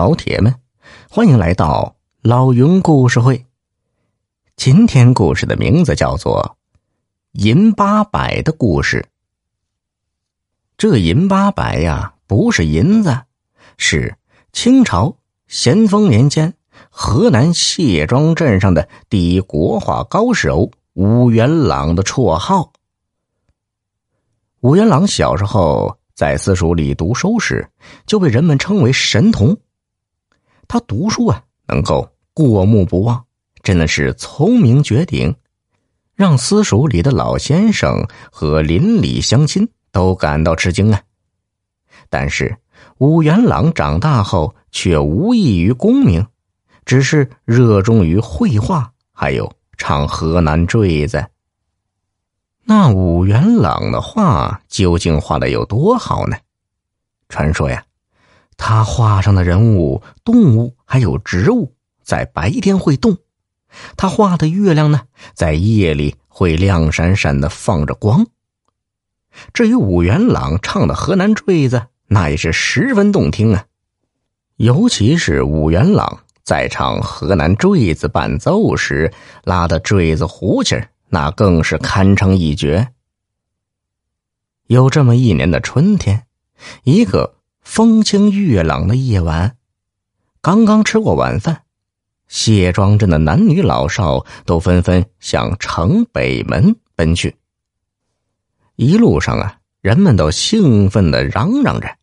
老铁们，欢迎来到老云故事会。今天故事的名字叫做《银八百的故事》。这银八百呀，不是银子，是清朝咸丰年间河南谢庄镇上的第一国画高手武元朗的绰号。武元朗小时候在私塾里读书时，就被人们称为神童。他读书啊，能够过目不忘。真的是聪明绝顶，让私塾里的老先生和邻里乡亲都感到吃惊啊！但是武元朗长大后却无异于功名，只是热衷于绘画，还有唱河南坠子。那武元朗的画究竟画的有多好呢？传说呀，他画上的人物、动物还有植物，在白天会动。他画的月亮呢，在夜里会亮闪闪的放着光。至于武元朗唱的河南坠子，那也是十分动听啊。尤其是武元朗在唱河南坠子伴奏时拉的坠子胡琴那更是堪称一绝。有这么一年的春天，一个风清月朗的夜晚，刚刚吃过晚饭。谢庄镇的男女老少都纷纷向城北门奔去。一路上啊，人们都兴奋的嚷嚷着：“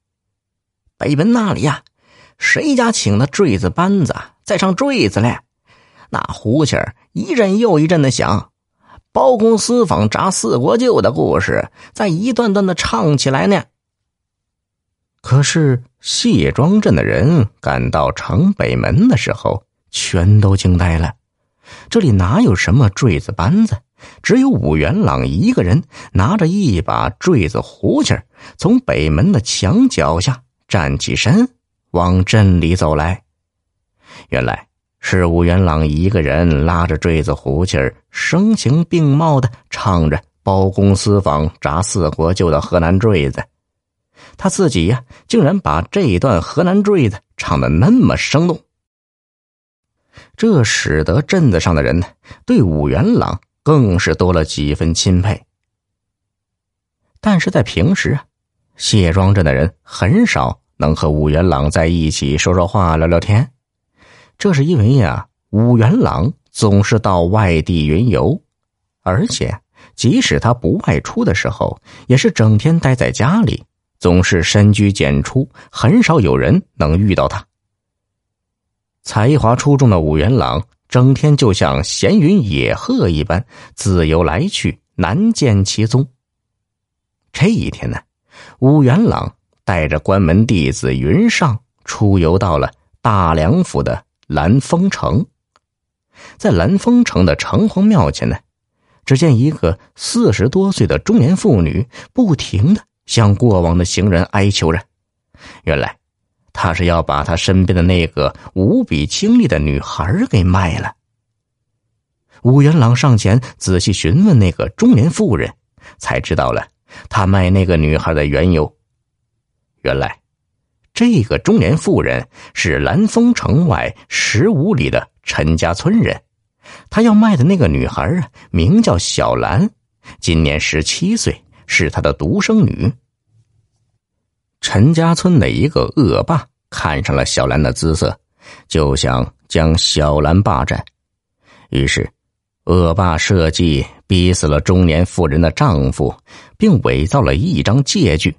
北门那里呀，谁家请的坠子班子在唱坠子嘞？那胡琴一阵又一阵的响，包公私访铡四国舅的故事在一段段的唱起来呢。”可是谢庄镇的人赶到城北门的时候。全都惊呆了，这里哪有什么坠子班子？只有武元朗一个人拿着一把坠子胡琴从北门的墙脚下站起身，往镇里走来。原来是武元朗一个人拉着坠子胡琴声情并茂的唱着“包公私访铡四国舅”的河南坠子。他自己呀，竟然把这段河南坠子唱的那么生动。这使得镇子上的人对武元朗更是多了几分钦佩。但是在平时啊，谢庄镇的人很少能和武元朗在一起说说话、聊聊天。这是因为呀，武元朗总是到外地云游，而且即使他不外出的时候，也是整天待在家里，总是深居简出，很少有人能遇到他。才华出众的武元朗，整天就像闲云野鹤一般，自由来去，难见其踪。这一天呢，武元朗带着关门弟子云上出游到了大梁府的蓝丰城。在蓝丰城的城隍庙前呢，只见一个四十多岁的中年妇女，不停的向过往的行人哀求着。原来。他是要把他身边的那个无比清丽的女孩给卖了。武元朗上前仔细询问那个中年妇人，才知道了他卖那个女孩的缘由。原来，这个中年妇人是蓝丰城外十五里的陈家村人，他要卖的那个女孩啊，名叫小兰，今年十七岁，是他的独生女。陈家村的一个恶霸看上了小兰的姿色，就想将小兰霸占。于是，恶霸设计逼死了中年妇人的丈夫，并伪造了一张借据，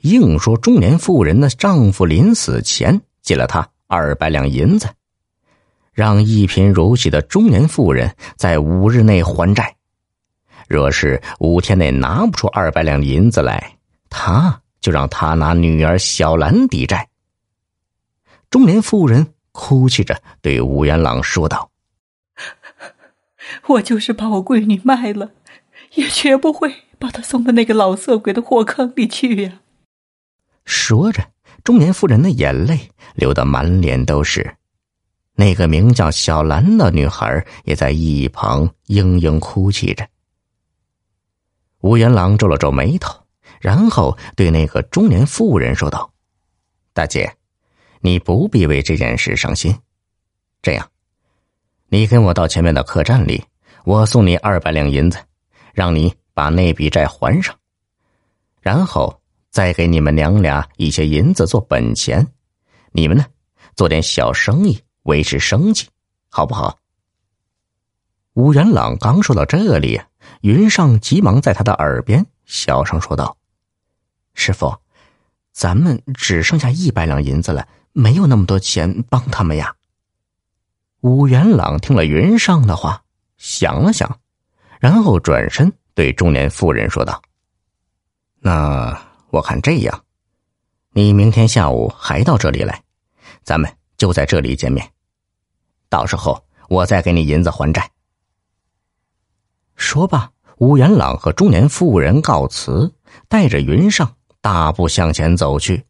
硬说中年妇人的丈夫临死前借了她二百两银子，让一贫如洗的中年妇人在五日内还债。若是五天内拿不出二百两银子来，他。就让他拿女儿小兰抵债。中年妇人哭泣着对武元朗说道：“我就是把我闺女卖了，也绝不会把她送到那个老色鬼的火坑里去呀。”说着，中年妇人的眼泪流得满脸都是。那个名叫小兰的女孩也在一旁嘤嘤哭泣着。吴元朗皱了皱眉头。然后对那个中年妇人说道：“大姐，你不必为这件事伤心。这样，你跟我到前面的客栈里，我送你二百两银子，让你把那笔债还上，然后再给你们娘俩一些银子做本钱，你们呢，做点小生意维持生计，好不好？吴元朗刚说到这里，云上急忙在他的耳边小声说道：“师傅，咱们只剩下一百两银子了，没有那么多钱帮他们呀。”武元朗听了云上的话，想了想，然后转身对中年妇人说道：“那我看这样，你明天下午还到这里来，咱们就在这里见面，到时候我再给你银子还债。”说罢，吴元朗和中年妇人告辞，带着云上大步向前走去。